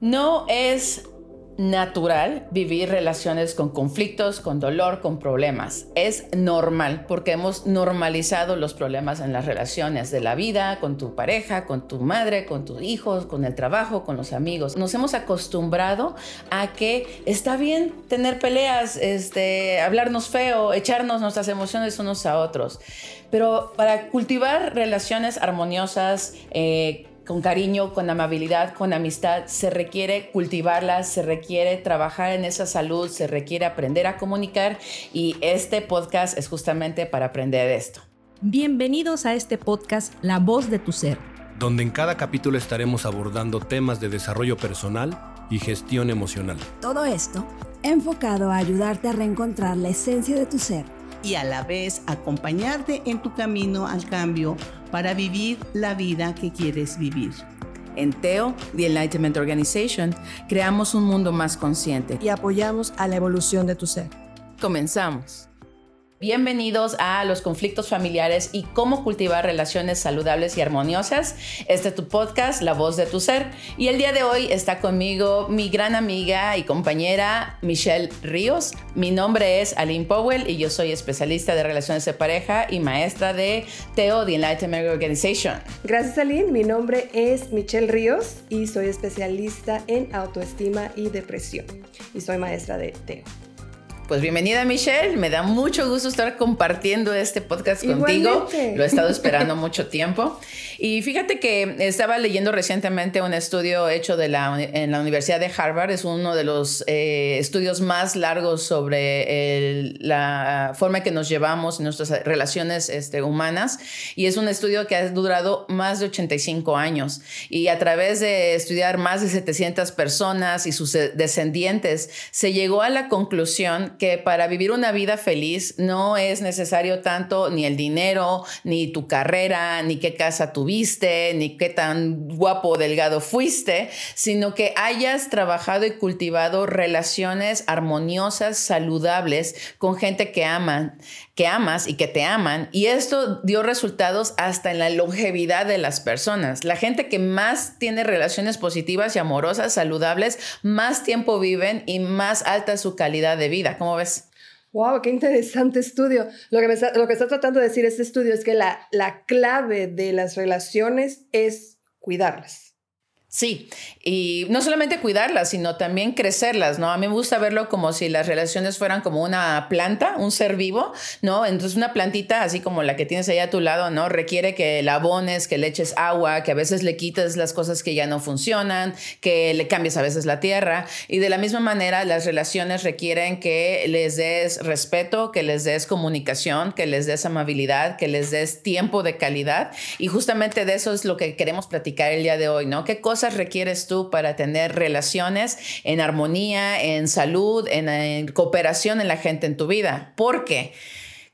No es natural vivir relaciones con conflictos, con dolor, con problemas. Es normal porque hemos normalizado los problemas en las relaciones de la vida, con tu pareja, con tu madre, con tus hijos, con el trabajo, con los amigos. Nos hemos acostumbrado a que está bien tener peleas, este, hablarnos feo, echarnos nuestras emociones unos a otros. Pero para cultivar relaciones armoniosas, eh, con cariño, con amabilidad, con amistad, se requiere cultivarlas, se requiere trabajar en esa salud, se requiere aprender a comunicar y este podcast es justamente para aprender esto. Bienvenidos a este podcast La voz de tu ser, donde en cada capítulo estaremos abordando temas de desarrollo personal y gestión emocional. Todo esto enfocado a ayudarte a reencontrar la esencia de tu ser y a la vez acompañarte en tu camino al cambio para vivir la vida que quieres vivir. En TEO, The Enlightenment Organization, creamos un mundo más consciente y apoyamos a la evolución de tu ser. Comenzamos. Bienvenidos a los conflictos familiares y cómo cultivar relaciones saludables y armoniosas. Este es tu podcast, La voz de tu ser. Y el día de hoy está conmigo mi gran amiga y compañera Michelle Ríos. Mi nombre es Aline Powell y yo soy especialista de relaciones de pareja y maestra de TEO, The Enlightenment Organization. Gracias Aline, mi nombre es Michelle Ríos y soy especialista en autoestima y depresión. Y soy maestra de TEO. Pues bienvenida Michelle, me da mucho gusto estar compartiendo este podcast contigo. Lo he estado esperando mucho tiempo. Y fíjate que estaba leyendo recientemente un estudio hecho de la, en la Universidad de Harvard. Es uno de los eh, estudios más largos sobre la forma en que nos llevamos en nuestras relaciones este, humanas. Y es un estudio que ha durado más de 85 años. Y a través de estudiar más de 700 personas y sus descendientes, se llegó a la conclusión que para vivir una vida feliz no es necesario tanto ni el dinero, ni tu carrera, ni qué casa tuviste, ni qué tan guapo o delgado fuiste, sino que hayas trabajado y cultivado relaciones armoniosas, saludables con gente que aman, que amas y que te aman. Y esto dio resultados hasta en la longevidad de las personas. La gente que más tiene relaciones positivas y amorosas, saludables, más tiempo viven y más alta su calidad de vida. ¿Cómo ves? Wow, qué interesante estudio. Lo que, está, lo que tratando de decir este estudio es que la, la clave de las relaciones es cuidarlas. Sí, y no solamente cuidarlas, sino también crecerlas, ¿no? A mí me gusta verlo como si las relaciones fueran como una planta, un ser vivo, ¿no? Entonces una plantita, así como la que tienes ahí a tu lado, ¿no? Requiere que la abones, que le eches agua, que a veces le quites las cosas que ya no funcionan, que le cambies a veces la tierra. Y de la misma manera, las relaciones requieren que les des respeto, que les des comunicación, que les des amabilidad, que les des tiempo de calidad. Y justamente de eso es lo que queremos platicar el día de hoy, ¿no? ¿Qué cosas requieres tú para tener relaciones en armonía, en salud, en, cooperación en la gente en tu vida? ¿Por qué?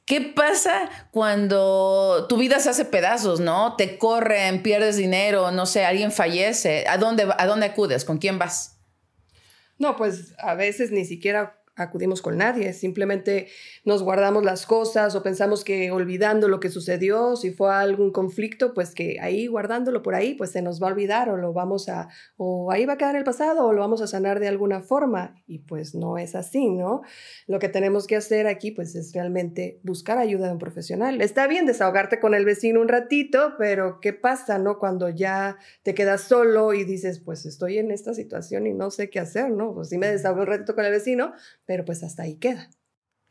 ¿Qué pasa cuando tu vida se hace pedazos, no? Te corren, pierdes dinero, no sé, alguien fallece. ¿A dónde, a dónde acudes? ¿Con quién vas? No, pues a veces ni siquiera acudimos con nadie, simplemente nos guardamos las cosas o pensamos que olvidando lo que sucedió, si fue algún conflicto, pues que ahí guardándolo por ahí, pues se nos va a olvidar o lo vamos a, o ahí va a quedar en el pasado o lo vamos a sanar de alguna forma y pues no es así, ¿no? Lo que tenemos que hacer aquí pues es realmente buscar ayuda de un profesional. Está bien desahogarte con el vecino un ratito, pero ¿qué pasa, no? Cuando ya te quedas solo y dices, pues estoy en esta situación y no sé qué hacer, ¿no? Pues sí me desahogo un ratito con el vecino, pero pues hasta ahí queda.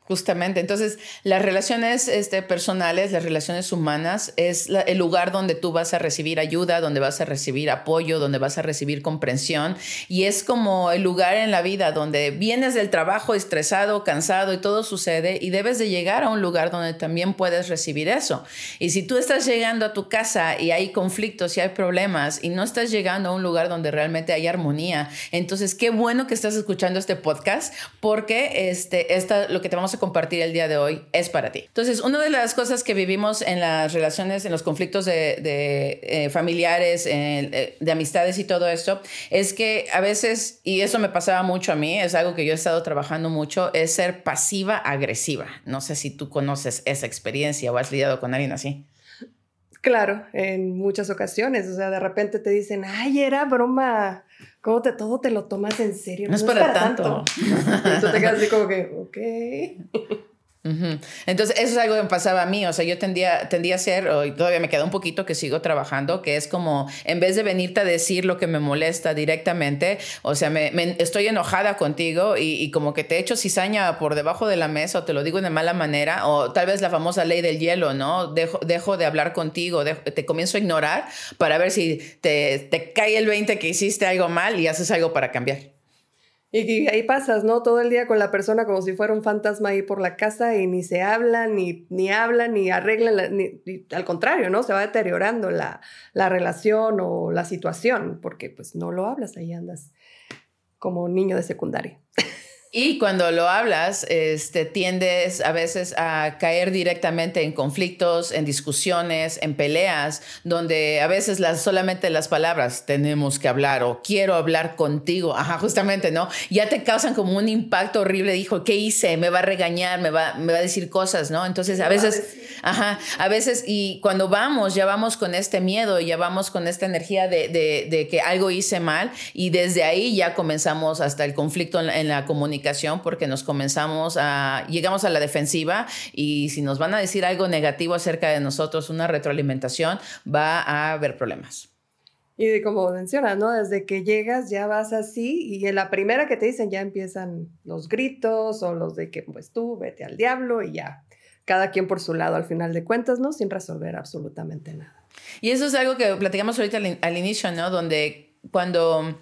Justamente, entonces las relaciones este, personales, las relaciones humanas es el lugar donde tú vas a recibir ayuda, donde vas a recibir apoyo, donde vas a recibir comprensión y es como el lugar en la vida donde vienes del trabajo estresado, cansado y todo sucede y debes de llegar a un lugar donde también puedes recibir eso. Y si tú estás llegando a tu casa y hay conflictos y hay problemas y no estás llegando a un lugar donde realmente hay armonía, entonces qué bueno que estás escuchando este podcast porque este, esta, lo que te vamos a compartir el día de hoy es para ti. Entonces, una de las cosas que vivimos en las relaciones, en los conflictos de, eh, familiares, eh, de amistades y todo esto, es que a veces, y eso me pasaba mucho a mí, es algo que yo he estado trabajando mucho, es ser pasiva agresiva. No sé si tú conoces esa experiencia o has lidiado con alguien así. Claro, en muchas ocasiones, o sea, de repente te dicen, ay, era broma ¿Cómo te, todo te lo tomas en serio? No, es, para, tanto. tanto. tú te quedas así como que, ok. Entonces, eso es algo que me pasaba a mí. O sea, yo tendía, tendía a ser, y todavía me queda un poquito que sigo trabajando, que es como, en vez de venirte a decir lo que me molesta directamente, o sea, me, estoy enojada contigo y, como que te echo cizaña por debajo de la mesa o te lo digo de mala manera, o tal vez la famosa ley del hielo, ¿no? Dejo, dejo de hablar contigo, te comienzo a ignorar para ver si te, te cae el 20 que hiciste algo mal y haces algo para cambiar. Y, ahí pasas, ¿no? Todo el día con la persona como si fuera un fantasma ahí por la casa y ni se habla, ni, ni hablan, ni arreglan, ni, al contrario, ¿no? Se va deteriorando la, la relación o la situación porque pues no lo hablas, ahí andas como niño de secundaria. Y cuando lo hablas, este, tiendes a veces a caer directamente en conflictos, en discusiones, en peleas, donde a veces las, solamente las palabras tenemos que hablar o quiero hablar contigo, ajá, justamente, ¿no? Ya te causan como un impacto horrible, dijo, ¿qué hice? Me va a regañar, me va, me va a decir cosas, ¿no? Entonces a veces, ajá, a veces, y cuando vamos, ya vamos con este miedo, ya vamos con esta energía de, de, que algo hice mal y desde ahí ya comenzamos hasta el conflicto en, en la comunicación porque nos comenzamos a, llegamos a la defensiva y si nos van a decir algo negativo acerca de nosotros, una retroalimentación, va a haber problemas. Y como mencionas, ¿no? Desde que llegas ya vas así y en la primera que te dicen ya empiezan los gritos o los de que pues tú vete al diablo y ya. Cada quien por su lado al final de cuentas, ¿no? Sin resolver absolutamente nada. Y eso es algo que platicamos ahorita al, al inicio, ¿no? Donde cuando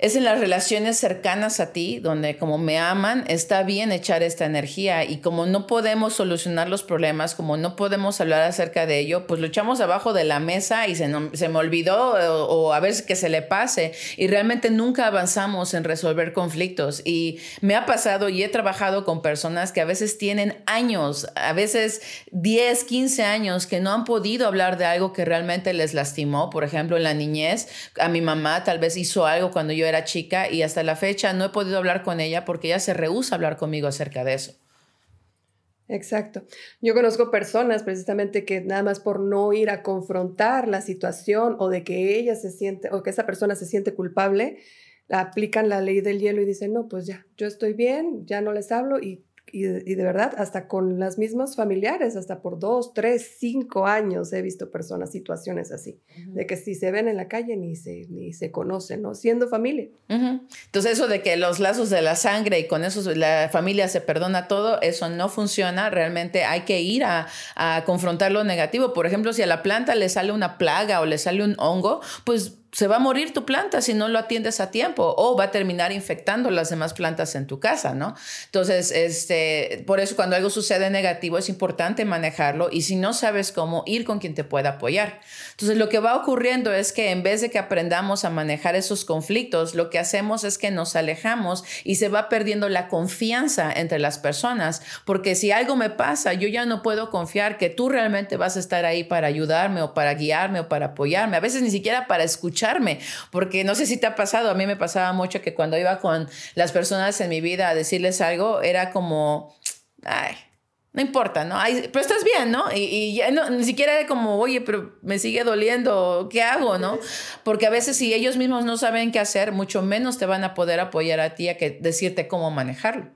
es en las relaciones cercanas a ti, donde como me aman, está bien echar esta energía y como no podemos solucionar los problemas, como no podemos hablar acerca de ello, pues lo echamos abajo de la mesa y se, me olvidó o, a ver que se le pase y realmente nunca avanzamos en resolver conflictos. Y me ha pasado y he trabajado con personas que a veces tienen años, a veces 10, 15 años que no han podido hablar de algo que realmente les lastimó. Por ejemplo, en la niñez, a mi mamá tal vez hizo algo cuando yo era chica y hasta la fecha no he podido hablar con ella porque ella se rehúsa a hablar conmigo acerca de eso. Exacto. Yo conozco personas precisamente que nada más por no ir a confrontar la situación o de que ella se siente o que esa persona se siente culpable, aplican la ley del hielo y dicen, no, pues ya, yo estoy bien, ya no les hablo y y de, verdad, hasta con las mismas familiares, hasta por dos, tres, cinco años he visto personas, situaciones así, de que si se ven en la calle ni se, ni se conocen, ¿no? Siendo familia. Entonces eso de que los lazos de la sangre y con eso la familia se perdona todo, eso no funciona. Realmente hay que ir a, a confrontar lo negativo. Por ejemplo, si a la planta le sale una plaga o le sale un hongo, pues se va a morir tu planta si no lo atiendes a tiempo o va a terminar infectando las demás plantas en tu casa, ¿no? Entonces, este, por eso cuando algo sucede negativo es importante manejarlo y si no sabes cómo, ir con quien te pueda apoyar. Entonces, lo que va ocurriendo es que en vez de que aprendamos a manejar esos conflictos, lo que hacemos es que nos alejamos y se va perdiendo la confianza entre las personas, porque si algo me pasa, yo ya no puedo confiar que tú realmente vas a estar ahí para ayudarme o para guiarme o para apoyarme, a veces ni siquiera para escuchar porque no sé si te ha pasado, a mí me pasaba mucho que cuando iba con las personas en mi vida a decirles algo, era como, ay, no importa, ¿no? pero estás bien, ¿no? Y, ya no, ni siquiera era como, oye, pero me sigue doliendo, ¿qué hago, no? Porque a veces si ellos mismos no saben qué hacer, mucho menos te van a poder apoyar a ti a que decirte cómo manejarlo.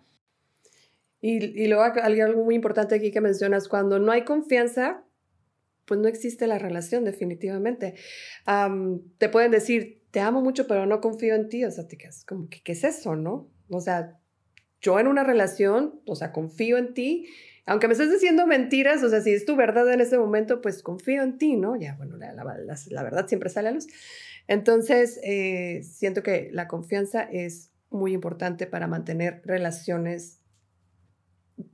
Y, y luego algo muy importante aquí que mencionas, cuando no hay confianza, pues no existe la relación definitivamente. te pueden decir, te amo mucho, pero no confío en ti. O sea, te quedas como, ¿qué, ¿qué es eso, no? O sea, yo en una relación, o sea, confío en ti. Aunque me estés diciendo mentiras, o sea, si es tu verdad en ese momento, pues confío en ti, ¿no? Ya, bueno, la, la, verdad siempre sale a luz. Entonces, eh, siento que la confianza es muy importante para mantener relaciones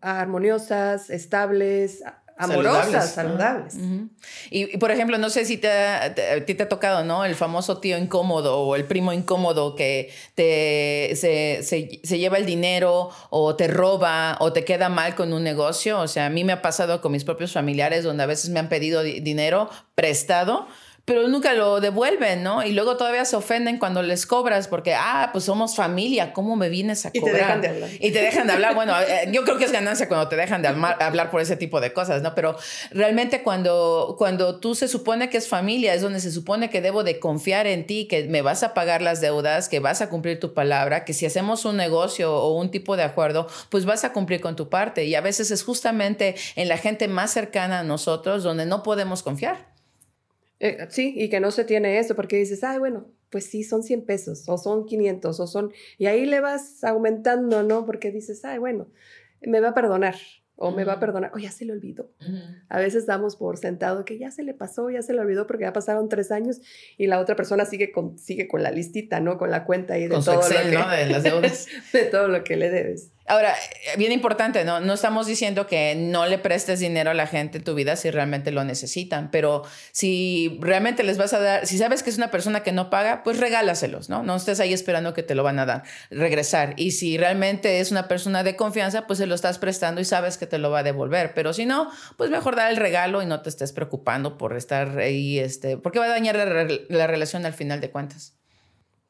armoniosas, estables, amorosas, saludables. y, por ejemplo, no sé si te, a ti te ha tocado, ¿no? El famoso tío incómodo o el primo incómodo que te, se, se, lleva el dinero o te roba o te queda mal con un negocio. O sea, a mí me ha pasado con mis propios familiares donde a veces me han pedido dinero prestado pero nunca lo devuelven, ¿no? Y luego todavía se ofenden cuando les cobras porque, ah, pues somos familia, ¿cómo me vienes a cobrar? Y te dejan de hablar. Y te dejan de hablar. Bueno, eh, yo creo que es ganancia cuando te dejan de hablar por ese tipo de cosas, ¿no? Pero realmente cuando, cuando tú se supone que es familia, es donde se supone que debo de confiar en ti, que me vas a pagar las deudas, que vas a cumplir tu palabra, que si hacemos un negocio o un tipo de acuerdo, pues vas a cumplir con tu parte. Y a veces es justamente en la gente más cercana a nosotros donde no podemos confiar. Eh, sí, y que no se tiene eso, porque dices, ay, bueno, pues sí, son 100 pesos, o son 500, o son... Y ahí le vas aumentando, ¿no? Porque dices, ay, bueno, me va a perdonar, o me va a perdonar, o ya se le olvidó. A veces damos por sentado que ya se le pasó, ya se le olvidó porque ya pasaron tres años y la otra persona sigue con, sigue con la listita, ¿no? Con la cuenta ahí de todo lo que, ¿no? De las deudas. de todo lo que le debes. Ahora, eh, bien importante, ¿no? No estamos diciendo que no le prestes dinero a la gente en tu vida si realmente lo necesitan, pero si realmente les vas a dar, si sabes que es una persona que no paga, pues regálaselos, ¿no? No estés ahí esperando que te lo van a dar, regresar. Y si realmente es una persona de confianza, pues se lo estás prestando y sabes que te lo va a devolver. Pero si no, pues mejor dar el regalo y no te estés preocupando por estar ahí, este, porque va a dañar la, la relación al final de cuentas.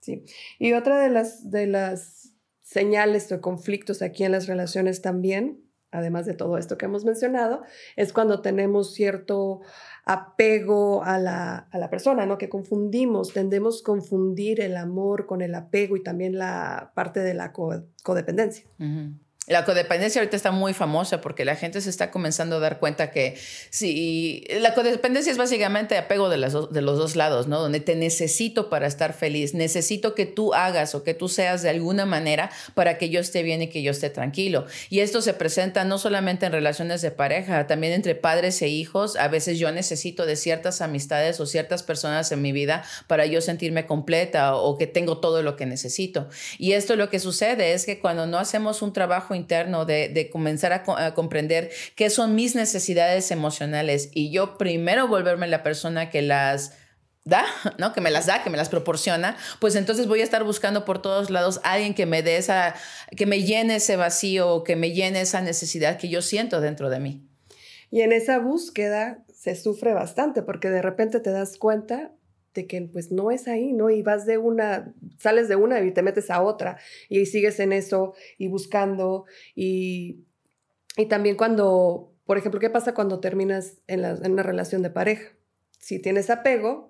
Sí. Y otra de las, de las señales de conflictos aquí en las relaciones también, además de todo esto que hemos mencionado, es cuando tenemos cierto apego a la, persona, ¿no? Que confundimos, tendemos a confundir el amor con el apego y también la parte de la codependencia. La codependencia ahorita está muy famosa porque la gente se está comenzando a dar cuenta que si la codependencia es básicamente apego de, las de los dos lados, ¿no? Donde te necesito para estar feliz, necesito que tú hagas o que tú seas de alguna manera para que yo esté bien y que yo esté tranquilo. Y esto se presenta no solamente en relaciones de pareja, también entre padres e hijos. A veces yo necesito de ciertas amistades o ciertas personas en mi vida para yo sentirme completa o que tengo todo lo que necesito. Y esto lo que sucede es que cuando no hacemos un trabajo interno de, comenzar a, comprender qué son mis necesidades emocionales y yo primero volverme la persona que las da, ¿no? Que me las da, que me las proporciona, pues entonces voy a estar buscando por todos lados a alguien que me dé esa, que me llene ese vacío, que me llene esa necesidad que yo siento dentro de mí. Y en esa búsqueda se sufre bastante porque de repente te das cuenta de que pues no es ahí, ¿no? Y vas de una, sales de una y te metes a otra y sigues en eso y buscando y, y también cuando, por ejemplo, ¿qué pasa cuando terminas en, en una relación de pareja? Si tienes apego,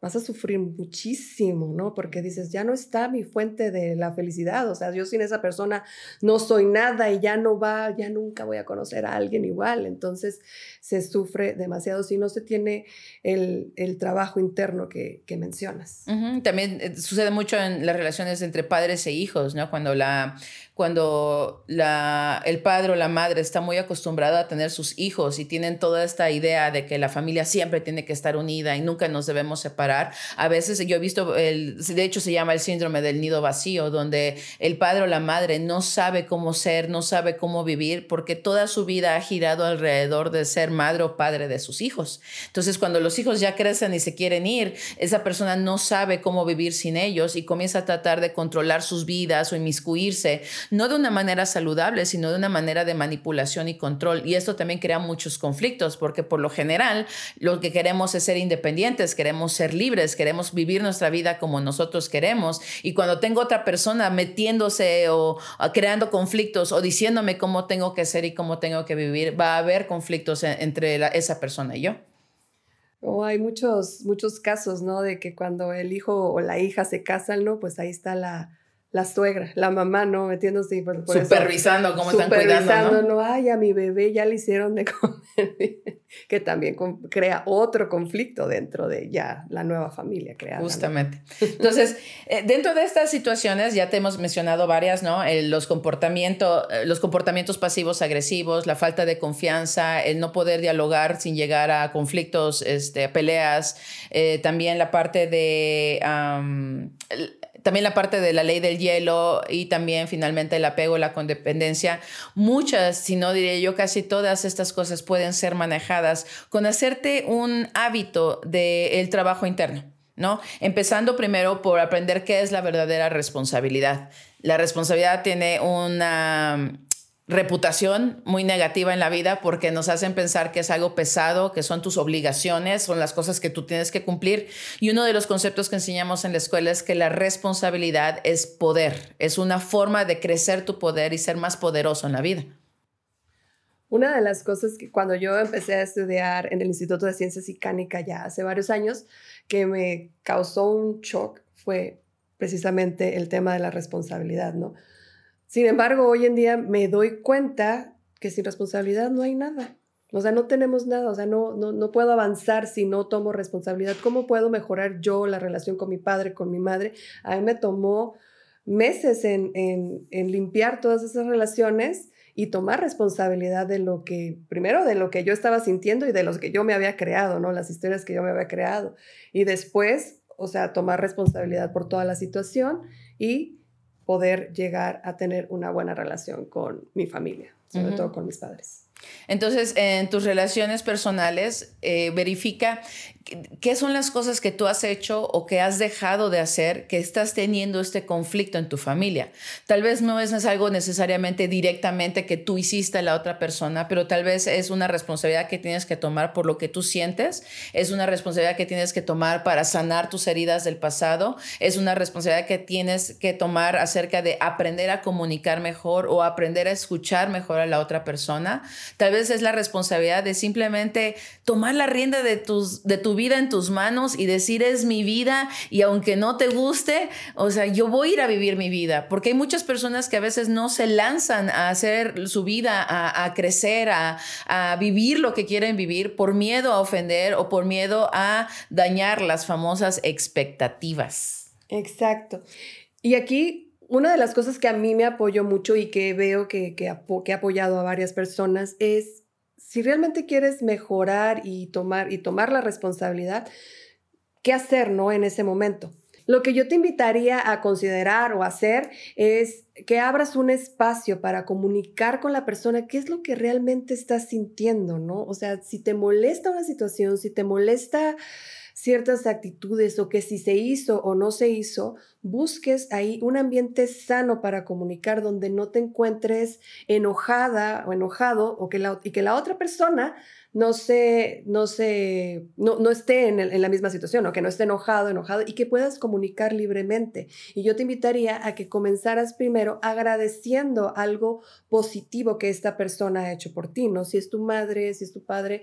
vas a sufrir muchísimo, ¿no? Porque dices, ya no está mi fuente de la felicidad, o sea, yo sin esa persona no soy nada y ya no va, ya nunca voy a conocer a alguien igual, entonces se sufre demasiado si no se tiene el, trabajo interno que, mencionas. También eh, sucede mucho en las relaciones entre padres e hijos, ¿no? Cuando la cuando el padre o la madre está muy acostumbrado a tener sus hijos y tienen toda esta idea de que la familia siempre tiene que estar unida y nunca nos debemos separar. A veces yo he visto, el, de hecho se llama el síndrome del nido vacío, donde el padre o la madre no sabe cómo ser, no sabe cómo vivir, porque toda su vida ha girado alrededor de ser madre o padre de sus hijos. Entonces cuando los hijos ya crecen y se quieren ir, esa persona no sabe cómo vivir sin ellos y comienza a tratar de controlar sus vidas o inmiscuirse no de una manera saludable, sino de una manera de manipulación y control. Y esto también crea muchos conflictos, porque por lo general lo que queremos es ser independientes, queremos ser libres, queremos vivir nuestra vida como nosotros queremos. Y cuando tengo otra persona metiéndose o, creando conflictos o diciéndome cómo tengo que ser y cómo tengo que vivir, va a haber conflictos entre esa persona y yo. O hay muchos, muchos casos, ¿no? De que cuando el hijo o la hija se casan, ¿no? Pues ahí está la, la suegra, la mamá, ¿no? Metiéndose por, supervisando cómo están cuidando, ¿no? Ay, a mi bebé ya le hicieron de comer, que también crea otro conflicto dentro de ya la nueva familia creada. Justamente. Entonces, eh, dentro de estas situaciones, ya te hemos mencionado varias, ¿no? los, comportamientos, eh, los comportamientos pasivos agresivos, la falta de confianza, el no poder dialogar sin llegar a conflictos, este, peleas, eh, también la parte de también la parte de la ley del hielo y también finalmente el apego, la condependencia. Muchas, si no diría yo, casi todas estas cosas pueden ser manejadas con hacerte un hábito del trabajo interno. ¿no? Empezando primero por aprender qué es la verdadera responsabilidad. La responsabilidad tiene una reputación muy negativa en la vida porque nos hacen pensar que es algo pesado, que son tus obligaciones, son las cosas que tú tienes que cumplir. Y uno de los conceptos que enseñamos en la escuela es que la responsabilidad es poder, es una forma de crecer tu poder y ser más poderoso en la vida. Una de las cosas que cuando yo empecé a estudiar en el Instituto de Ciencias y Cánica ya hace varios años, que me causó un shock fue precisamente el tema de la responsabilidad, ¿no? Sin embargo, hoy en día me doy cuenta que sin responsabilidad no hay nada. O sea, no tenemos nada, o sea, no, no, no puedo avanzar si no tomo responsabilidad. ¿Cómo puedo mejorar yo la relación con mi padre, con mi madre? A mí me tomó meses en, en, en limpiar todas esas relaciones y tomar responsabilidad de lo que, primero de lo que yo estaba sintiendo y de los que yo me había creado, ¿no? Las historias que yo me había creado. Y después, o sea, tomar responsabilidad por toda la situación y poder llegar a tener una buena relación con mi familia, sobre todo con mis padres. Entonces, en tus relaciones personales, eh, verifica qué son las cosas que tú has hecho o que has dejado de hacer que estás teniendo este conflicto en tu familia. Tal vez no es, algo necesariamente directamente que tú hiciste a la otra persona, pero tal vez es una responsabilidad que tienes que tomar por lo que tú sientes, es una responsabilidad que tienes que tomar para sanar tus heridas del pasado, es una responsabilidad que tienes que tomar acerca de aprender a comunicar mejor o aprender a escuchar mejor a la otra persona. Tal vez es la responsabilidad de simplemente tomar la rienda de, tus, de tu vida en tus manos y decir es mi vida y aunque no te guste, o sea, yo voy a ir a vivir mi vida, porque hay muchas personas que a veces no se lanzan a hacer su vida, a, crecer, a, vivir lo que quieren vivir por miedo a ofender o por miedo a dañar las famosas expectativas. Exacto. Y aquí una de las cosas que a mí me apoyó mucho y que veo que, que, he apoyado a varias personas es si realmente quieres mejorar y tomar, y tomar la responsabilidad, ¿qué hacer no en ese momento? Lo que yo te invitaría a considerar o hacer es que abras un espacio para comunicar con la persona qué es lo que realmente estás sintiendo, ¿no? O sea, si te molesta una situación, si te molesta ciertas actitudes o que si se hizo o no se hizo, busques ahí un ambiente sano para comunicar donde no te encuentres enojada o enojado o que la, y que la otra persona no se, no se, no, no esté en, en, la misma situación o que no esté enojado, enojado y que puedas comunicar libremente. Y yo te invitaría a que comenzaras primero agradeciendo algo positivo que esta persona ha hecho por ti, ¿no? Si es tu madre, si es tu padre,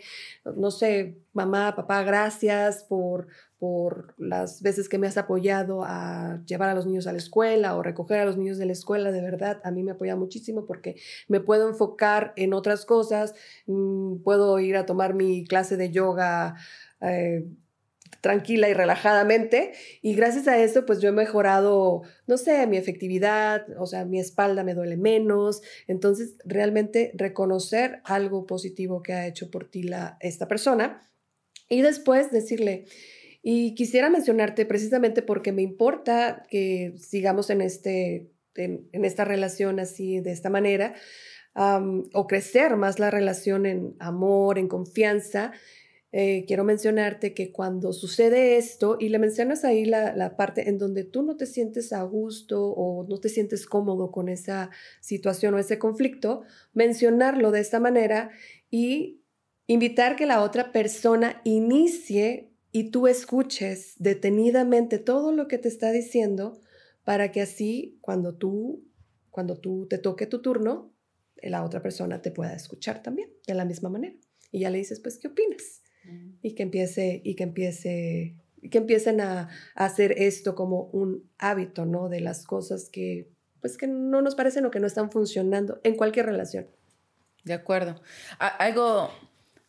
no sé, mamá, papá, gracias por, por las veces que me has apoyado a llevar a los niños a la escuela o recoger a los niños de la escuela, de verdad, a mí me apoya muchísimo porque me puedo enfocar en otras cosas, mm, puedo ir a tomar mi clase de yoga. Eh, tranquila y relajadamente y gracias a eso pues yo he mejorado, no sé, mi efectividad, o sea, mi espalda me duele menos, entonces realmente reconocer algo positivo que ha hecho por ti la, esta persona y después decirle, y quisiera mencionarte precisamente porque me importa que sigamos en, este, en, esta relación así, de esta manera, o crecer más la relación en amor, en confianza. Eh, quiero mencionarte que cuando sucede esto, y le mencionas ahí la, la, parte en donde tú no te sientes a gusto o no te sientes cómodo con esa situación o ese conflicto, mencionarlo de esta manera y invitar que la otra persona inicie y tú escuches detenidamente todo lo que te está diciendo para que así cuando tú, cuando tú te toque tu turno, la otra persona te pueda escuchar también de la misma manera. Y ya le dices, pues, ¿qué opinas? Y que empiece, y que empiece, que empiecen a, a, hacer esto como un hábito, ¿no? De las cosas que, pues, que no nos parecen o que no están funcionando en cualquier relación. De acuerdo. Algo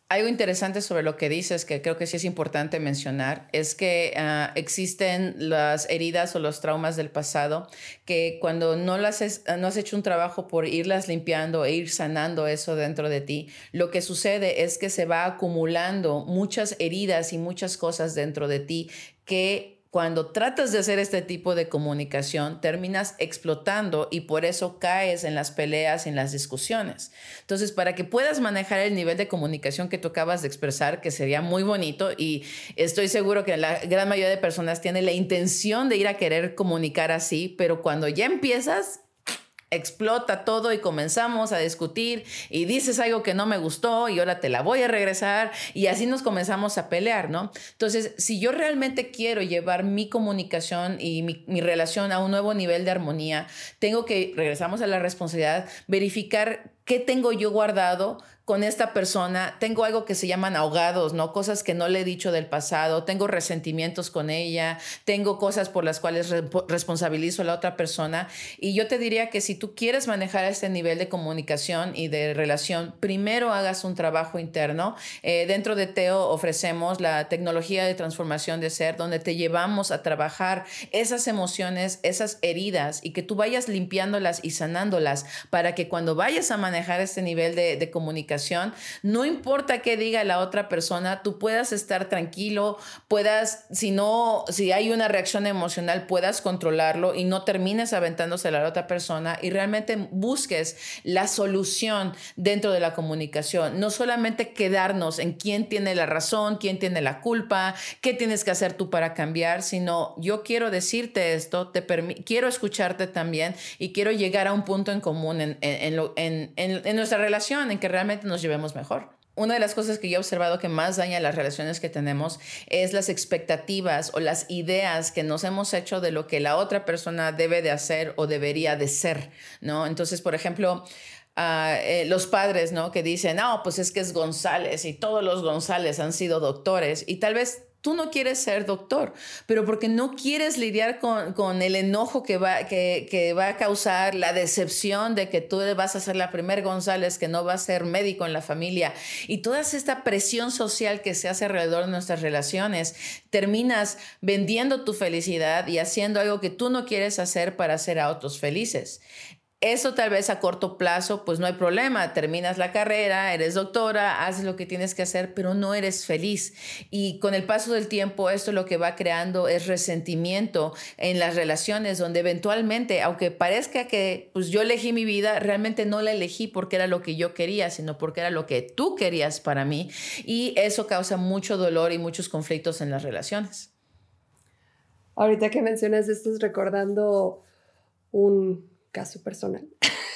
algo interesante sobre lo que dices, que creo que sí es importante mencionar, es que ah, existen las heridas o los traumas del pasado que cuando no, las no has hecho un trabajo por irlas limpiando e ir sanando eso dentro de ti, lo que sucede es que se va acumulando muchas heridas y muchas cosas dentro de ti que cuando tratas de hacer este tipo de comunicación, terminas explotando y por eso caes en las peleas, en las discusiones. Entonces, para que puedas manejar el nivel de comunicación que tú acabas de expresar, que sería muy bonito y estoy seguro que la gran mayoría de personas tiene la intención de ir a querer comunicar así, pero cuando ya empiezas, explota todo y comenzamos a discutir y dices algo que no me gustó y ahora te la voy a regresar y así nos comenzamos a pelear, ¿no? Entonces, si yo realmente quiero llevar mi comunicación y mi, mi relación a un nuevo nivel de armonía, tengo que, regresamos a la responsabilidad, verificar qué tengo yo guardado con esta persona, tengo algo que se llaman ahogados, ¿no? Cosas que no le he dicho del pasado, tengo resentimientos con ella, tengo cosas por las cuales responsabilizo a la otra persona. Y yo te diría que si tú quieres manejar este nivel de comunicación y de relación, primero hagas un trabajo interno. Eh, dentro de Teo ofrecemos la tecnología de transformación de ser, donde te llevamos a trabajar esas emociones, esas heridas y que tú vayas limpiándolas y sanándolas para que cuando vayas a manejar este nivel de, de comunicación, no importa qué diga la otra persona, tú puedas estar tranquilo, puedas, si no, si hay una reacción emocional, puedas controlarlo y no termines aventándose a la otra persona y realmente busques la solución dentro de la comunicación. No solamente quedarnos en quién tiene la razón, quién tiene la culpa, qué tienes que hacer tú para cambiar, sino yo quiero decirte esto, te quiero escucharte también y quiero llegar a un punto en común en, en, en nuestra relación, en que realmente nos llevemos mejor. Una de las cosas que yo he observado que más daña las relaciones que tenemos es las expectativas o las ideas que nos hemos hecho de lo que la otra persona debe de hacer o debería de ser, ¿no? Entonces, por ejemplo, ah, eh, los padres, ¿no? Que dicen, no, pues es que es González y todos los González han sido doctores y tal vez tú no quieres ser doctor, pero porque no quieres lidiar con, el enojo que va, que, va a causar, la decepción de que tú vas a ser la primer González que no va a ser médico en la familia y toda esta presión social que se hace alrededor de nuestras relaciones, terminas vendiendo tu felicidad y haciendo algo que tú no quieres hacer para hacer a otros felices. Eso tal vez a corto plazo, pues no hay problema, terminas la carrera, eres doctora, haces lo que tienes que hacer, pero no eres feliz. Y con el paso del tiempo, esto lo que va creando es resentimiento en las relaciones, donde eventualmente, aunque parezca que pues yo elegí mi vida, realmente no la elegí porque era lo que yo quería, sino porque era lo que tú querías para mí. Y eso causa mucho dolor y muchos conflictos en las relaciones. Ahorita que mencionas esto, recordando un caso personal.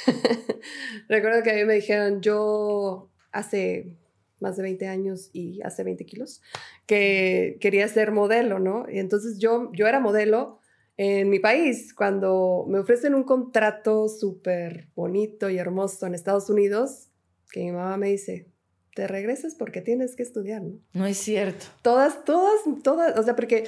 Recuerdo que a mí me dijeron, yo hace más de 20 años y hace 20 kilos, que quería ser modelo, ¿no? Y entonces yo, yo era modelo en mi país. Cuando me ofrecen un contrato súper bonito y hermoso en Estados Unidos, que mi mamá me dice, te regresas porque tienes que estudiar, ¿no? No es cierto. Todas, todas, todas, o sea, porque,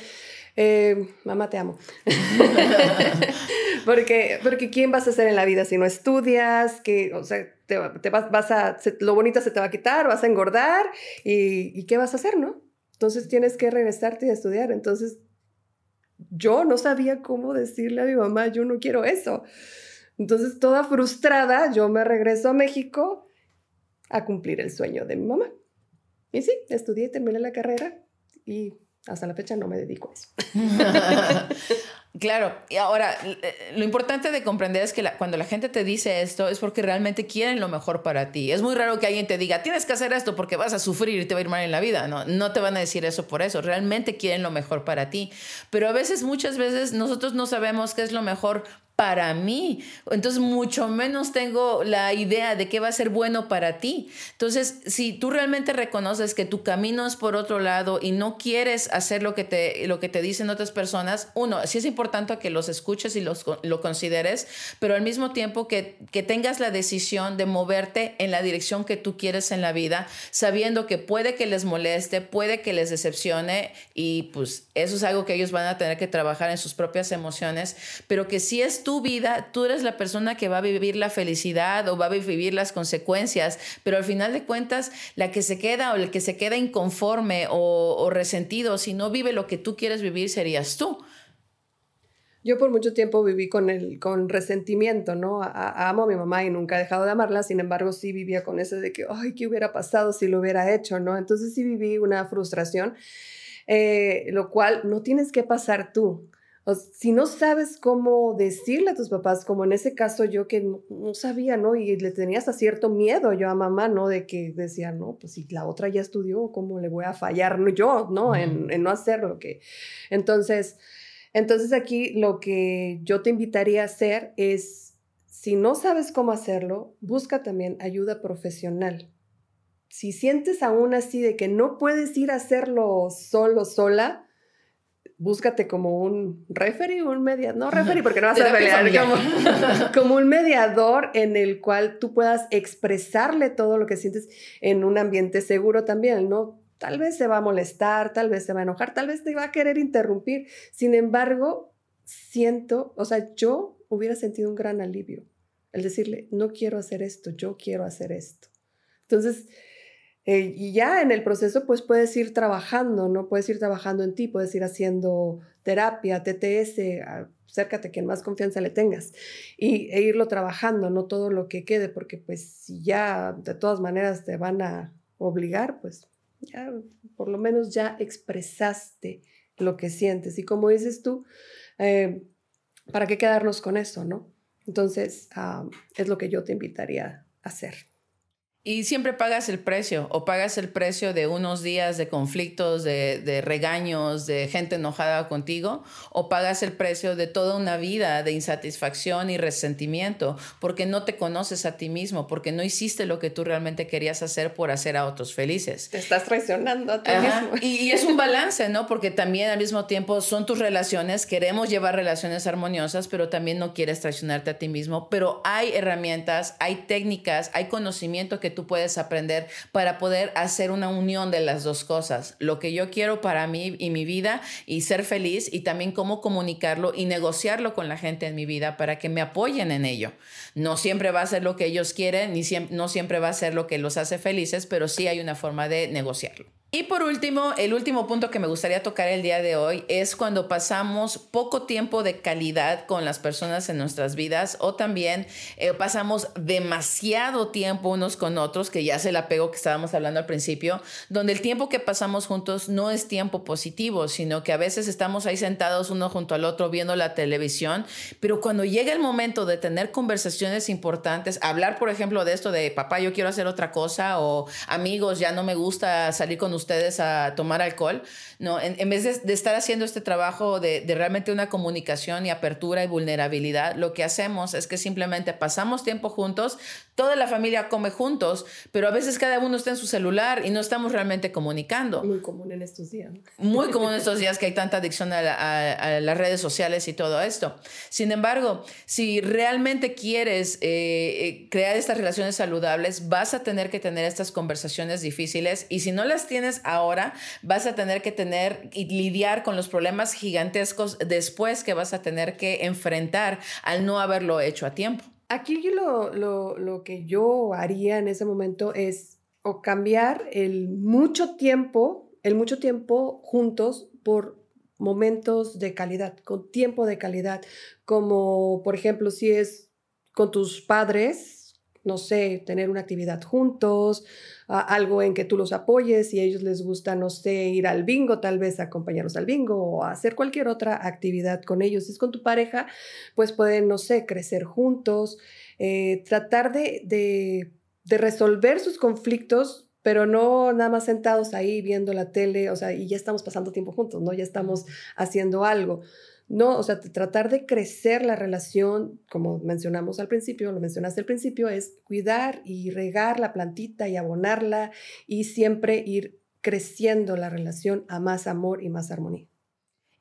eh, mamá, te amo. porque, porque ¿quién vas a hacer en la vida si no estudias? Que, o sea, te, te vas, vas, a, lo bonito se te va a quitar, vas a engordar y, y ¿qué vas a hacer, no? Entonces tienes que regresarte y estudiar. Entonces, yo no sabía cómo decirle a mi mamá, yo no quiero eso. Entonces, toda frustrada, yo me regreso a México a cumplir el sueño de mi mamá. Y sí, estudié, terminé la carrera y hasta la fecha no me dedico a eso. Claro, y ahora lo importante de comprender es que cuando la gente te dice esto es porque realmente quieren lo mejor para ti. Es muy raro que alguien te diga, tienes que hacer esto porque vas a sufrir y te va a ir mal en la vida. No, no te van a decir eso por eso. Realmente quieren lo mejor para ti. Pero a veces, muchas veces, nosotros no sabemos qué es lo mejor para mí. Entonces, mucho menos tengo la idea de qué va a ser bueno para ti. Entonces, si tú realmente reconoces que tu camino es por otro lado y no quieres hacer lo que te, lo que te dicen otras personas, uno, sí es importante que los escuches y los, lo consideres, pero al mismo tiempo que, que tengas la decisión de moverte en la dirección que tú quieres en la vida, sabiendo que puede que les moleste, puede que les decepcione y pues eso es algo que ellos van a tener que trabajar en sus propias emociones, pero que si es tu vida, tú eres la persona que va a vivir la felicidad o va a vivir las consecuencias, pero al final de cuentas, la que se queda o el que se queda inconforme o, resentido, si no vive lo que tú quieres vivir, serías tú. Yo por mucho tiempo viví con el con resentimiento, ¿no? amo a mi mamá y nunca he dejado de amarla, sin embargo sí vivía con eso de que, ay, ¿qué hubiera pasado si lo hubiera hecho, ¿no? Entonces sí viví una frustración, eh, lo cual no tienes que pasar tú si no sabes cómo decirle a tus papás, como en ese caso yo que no, sabía, ¿no? Y le tenía hasta cierto miedo yo a mamá, ¿no? De que decía, no, pues si la otra ya estudió, ¿cómo le voy a fallar yo, ¿no? En, en no hacer lo que... Entonces, entonces aquí lo que yo te invitaría a hacer es si no sabes cómo hacerlo, busca también ayuda profesional. Si sientes aún así de que no puedes ir a hacerlo solo, sola, búscate como un referee, un mediador, no referee porque no vas a pelear, como, como, un mediador en el cual tú puedas expresarle todo lo que sientes en un ambiente seguro también, ¿no? Tal vez se va a molestar, tal vez se va a enojar, tal vez te va a querer interrumpir. Sin embargo, siento, o sea, yo hubiera sentido un gran alivio el decirle, no quiero hacer esto, yo quiero hacer esto. Entonces, eh, y ya en el proceso, pues puedes ir trabajando, ¿no? Puedes ir trabajando en ti, puedes ir haciendo terapia, TTS, acércate a quien más confianza le tengas y, e irlo trabajando, no todo lo que quede, porque pues si ya de todas maneras te van a obligar, pues ya por lo menos ya expresaste lo que sientes. Y como dices tú, eh, ¿para qué quedarnos con eso, no? Entonces, ah, es lo que yo te invitaría a hacer. Y siempre pagas el precio, o pagas el precio de unos días de conflictos, de, regaños, de gente enojada contigo, o pagas el precio de toda una vida de insatisfacción y resentimiento, porque no te conoces a ti mismo, porque no hiciste lo que tú realmente querías hacer por hacer a otros felices. Te estás traicionando a ti mismo. Y, y, es un balance, ¿no? Porque también al mismo tiempo son tus relaciones, queremos llevar relaciones armoniosas, pero también no quieres traicionarte a ti mismo, pero hay herramientas, hay técnicas, hay conocimiento que tú puedes aprender para poder hacer una unión de las dos cosas, lo que yo quiero para mí y mi vida y ser feliz y también cómo comunicarlo y negociarlo con la gente en mi vida para que me apoyen en ello. No siempre va a ser lo que ellos quieren, ni no siempre va a ser lo que los hace felices, pero sí hay una forma de negociarlo. Y por último, el último punto que me gustaría tocar el día de hoy es cuando pasamos poco tiempo de calidad con las personas en nuestras vidas o también eh, pasamos demasiado tiempo unos con otros, que ya se la pego que estábamos hablando al principio, donde el tiempo que pasamos juntos no es tiempo positivo, sino que a veces estamos ahí sentados uno junto al otro viendo la televisión, pero cuando llega el momento de tener conversaciones importantes, hablar por ejemplo de esto de papá, yo quiero hacer otra cosa o amigos, ya no me gusta salir con ustedes, ustedes a tomar alcohol, ¿no? En, vez de, estar haciendo este trabajo de, de, realmente una comunicación y apertura y vulnerabilidad, lo que hacemos es que simplemente pasamos tiempo juntos, toda la familia come juntos, pero a veces cada uno está en su celular y no estamos realmente comunicando. Muy común en estos días. Muy común en estos días que hay tanta adicción a, las redes sociales y todo esto. Sin embargo, si realmente quieres eh, eh, crear estas relaciones saludables, vas a tener que tener estas conversaciones difíciles y si no las tienes ahora, vas a tener que tener y lidiar con los problemas gigantescos después que vas a tener que enfrentar al no haberlo hecho a tiempo. Aquí lo, lo, lo, que yo haría en ese momento es o cambiar el mucho tiempo, el mucho tiempo juntos por momentos de calidad, con tiempo de calidad, como por ejemplo si es con tus padres, no sé, tener una actividad juntos, algo en que tú los apoyes y a ellos les gusta, no sé, ir al bingo, tal vez acompañarlos al bingo o hacer cualquier otra actividad con ellos. Si es con tu pareja, pues pueden, no sé, crecer juntos, eh, tratar de, de, de resolver sus conflictos pero no nada más sentados ahí viendo la tele, o sea, y ya estamos pasando tiempo juntos, ¿no? Ya estamos haciendo algo. No, o sea, tratar de crecer la relación, como mencionamos al principio, lo mencionaste al principio, es cuidar y regar la plantita y abonarla y siempre ir creciendo la relación a más amor y más armonía.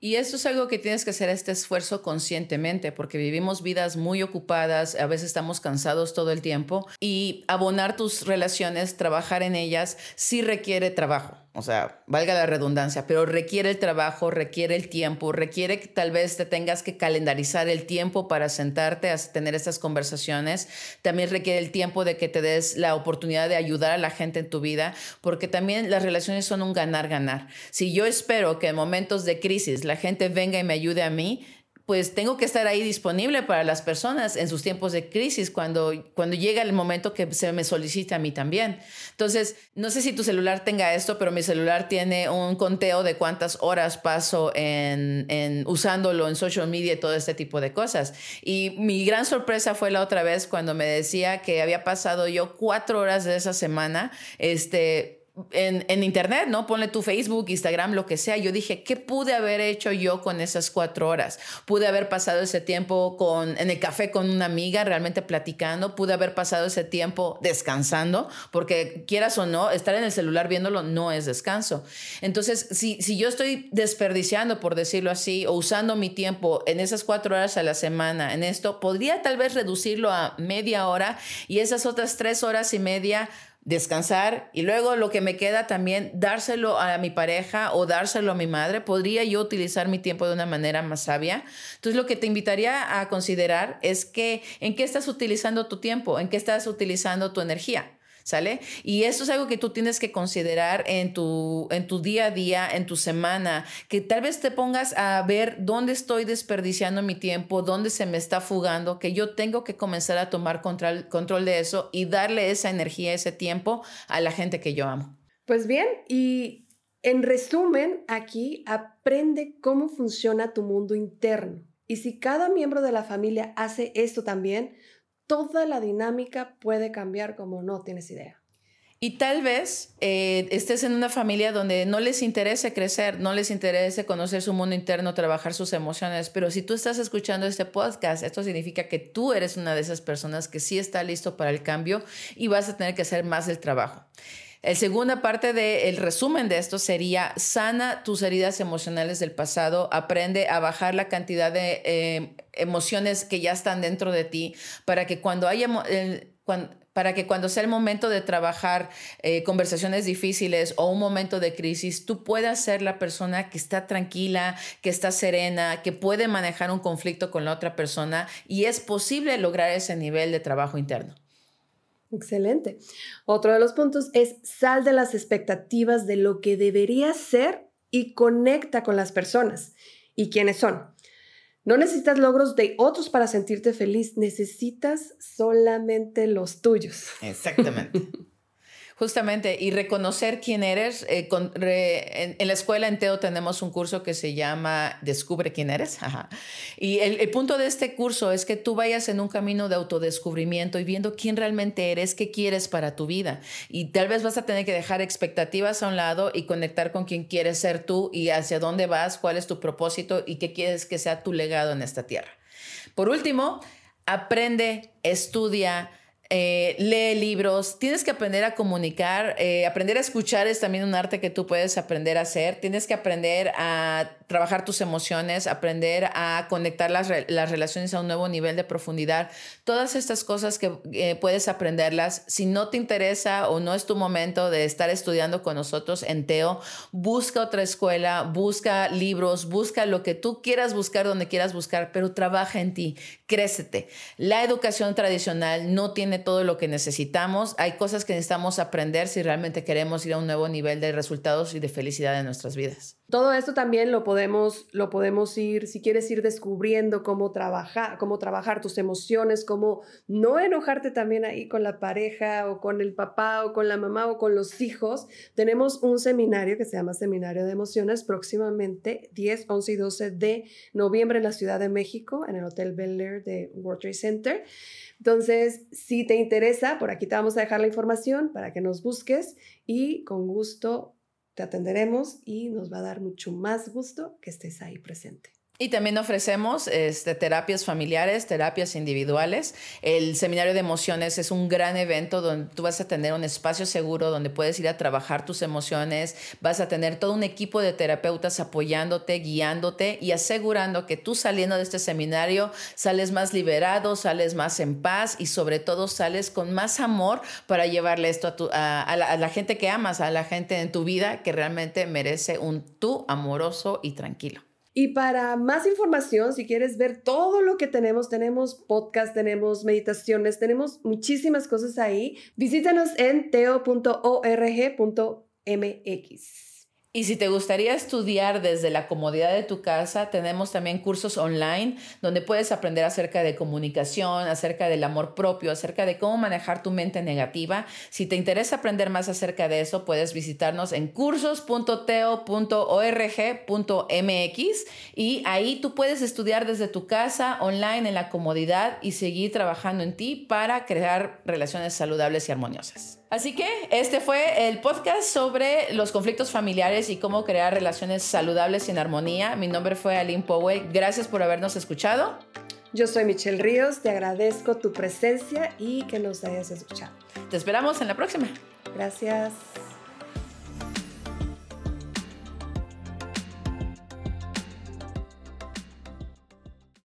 Y eso es algo que tienes que hacer este esfuerzo conscientemente, porque vivimos vidas muy ocupadas, a veces estamos cansados todo el tiempo y abonar tus relaciones, trabajar en ellas, sí requiere trabajo o sea, valga la redundancia, pero requiere el trabajo, requiere el tiempo, requiere que tal vez te tengas que calendarizar el tiempo para sentarte a tener estas conversaciones. También requiere el tiempo de que te des la oportunidad de ayudar a la gente en tu vida, porque también las relaciones son un ganar-ganar. Si yo espero que en momentos de crisis la gente venga y me ayude a mí, pues tengo que estar ahí disponible para las personas en sus tiempos de crisis cuando, cuando llega el momento que se me solicita a mí también. Entonces, no sé si tu celular tenga esto, pero mi celular tiene un conteo de cuántas horas paso en, en usándolo en social media y todo este tipo de cosas. Y mi gran sorpresa fue la otra vez cuando me decía que había pasado yo cuatro horas de esa semana, este en, internet, ¿no? Ponle tu Facebook, Instagram, lo que sea. Yo dije, ¿qué pude haber hecho yo con esas cuatro horas? Pude haber pasado ese tiempo con, en el café con una amiga, realmente platicando. Pude haber pasado ese tiempo descansando, porque quieras o no, estar en el celular viéndolo no es descanso. Entonces, si, si yo estoy desperdiciando, por decirlo así, o usando mi tiempo en esas cuatro horas a la semana en esto, podría tal vez reducirlo a media hora y esas otras tres horas y media descansar y luego lo que me queda también dárselo a mi pareja o dárselo a mi madre, podría yo utilizar mi tiempo de una manera más sabia. Entonces lo que te invitaría a considerar es que en qué estás utilizando tu tiempo, en qué estás utilizando tu energía. ¿Sale? Y eso es algo que tú tienes que considerar en tu, en tu día a día, en tu semana, que tal vez te pongas a ver dónde estoy desperdiciando mi tiempo, dónde se me está fugando, que yo tengo que comenzar a tomar control, control de eso y darle esa energía, ese tiempo a la gente que yo amo. Pues bien, y en resumen, aquí aprende cómo funciona tu mundo interno. Y si cada miembro de la familia hace esto también, toda la dinámica puede cambiar como no tienes idea. Y tal vez eh, estés en una familia donde no les interese crecer, no les interese conocer su mundo interno, trabajar sus emociones, pero si tú estás escuchando este podcast, esto significa que tú eres una de esas personas que sí está listo para el cambio y vas a tener que hacer más del trabajo. La segunda parte del resumen de esto sería sana tus heridas emocionales del pasado, aprende a bajar la cantidad de eh, emociones que ya están dentro de ti para que cuando haya... para que cuando sea el momento de trabajar eh, conversaciones difíciles o un momento de crisis, tú puedas ser la persona que está tranquila, que está serena, que puede manejar un conflicto con la otra persona y es posible lograr ese nivel de trabajo interno. Excelente. Otro de los puntos es sal de las expectativas de lo que debería ser y conecta con las personas y quiénes son. No necesitas logros de otros para sentirte feliz, necesitas solamente los tuyos. Exactamente. Justamente, y reconocer quién eres. Eh, en, la escuela en Teo tenemos un curso que se llama Descubre quién eres. Y el, el, punto de este curso es que tú vayas en un camino de autodescubrimiento y viendo quién realmente eres, qué quieres para tu vida. Y tal vez vas a tener que dejar expectativas a un lado y conectar con quién quieres ser tú y hacia dónde vas, cuál es tu propósito y qué quieres que sea tu legado en esta tierra. Por último, aprende, estudia eh, lee libros, tienes que aprender a comunicar, eh, aprender a escuchar es también un arte que tú puedes aprender a hacer, tienes que aprender a trabajar tus emociones, aprender a conectar las, las relaciones a un nuevo nivel de profundidad, todas estas cosas que eh, puedes aprenderlas, si no te interesa o no es tu momento de estar estudiando con nosotros en Teo, busca otra escuela, busca libros, busca lo que tú quieras buscar donde quieras buscar, pero trabaja en ti, crécete. La educación tradicional no tiene todo lo que necesitamos. Hay cosas que necesitamos aprender si realmente queremos ir a un nuevo nivel de resultados y de felicidad en nuestras vidas. Todo esto también lo podemos, lo podemos ir, si quieres ir descubriendo cómo trabajar, cómo trabajar tus emociones, cómo no enojarte también ahí con la pareja o con el papá o con la mamá o con los hijos. Tenemos un seminario que se llama Seminario de Emociones próximamente 10, 11 y 12 de noviembre en la Ciudad de México, en el Hotel Bel Air de World Trade Center. Entonces, si te interesa, por aquí te vamos a dejar la información para que nos busques y con gusto te atenderemos y nos va a dar mucho más gusto que estés ahí presente. Y también ofrecemos este, terapias familiares, terapias individuales. El seminario de emociones es un gran evento donde tú vas a tener un espacio seguro donde puedes ir a trabajar tus emociones, vas a tener todo un equipo de terapeutas apoyándote, guiándote y asegurando que tú saliendo de este seminario sales más liberado, sales más en paz y sobre todo sales con más amor para llevarle esto a, la gente que amas, a la gente en tu vida que realmente merece un tú amoroso y tranquilo. Y para más información, si quieres ver todo lo que tenemos, tenemos podcast, tenemos meditaciones, tenemos muchísimas cosas ahí, visítanos en teo.org.mx. Y si te gustaría estudiar desde la comodidad de tu casa, tenemos también cursos online donde puedes aprender acerca de comunicación, acerca del amor propio, acerca de cómo manejar tu mente negativa. Si te interesa aprender más acerca de eso, puedes visitarnos en cursos.teo.org.mx y ahí tú puedes estudiar desde tu casa, online, en la comodidad y seguir trabajando en ti para crear relaciones saludables y armoniosas. Así que este fue el podcast sobre los conflictos familiares y cómo crear relaciones saludables y en armonía. Mi nombre fue Aline Powell. Gracias por habernos escuchado. Yo soy Michelle Ríos. Te agradezco tu presencia y que nos hayas escuchado. Te esperamos en la próxima. Gracias.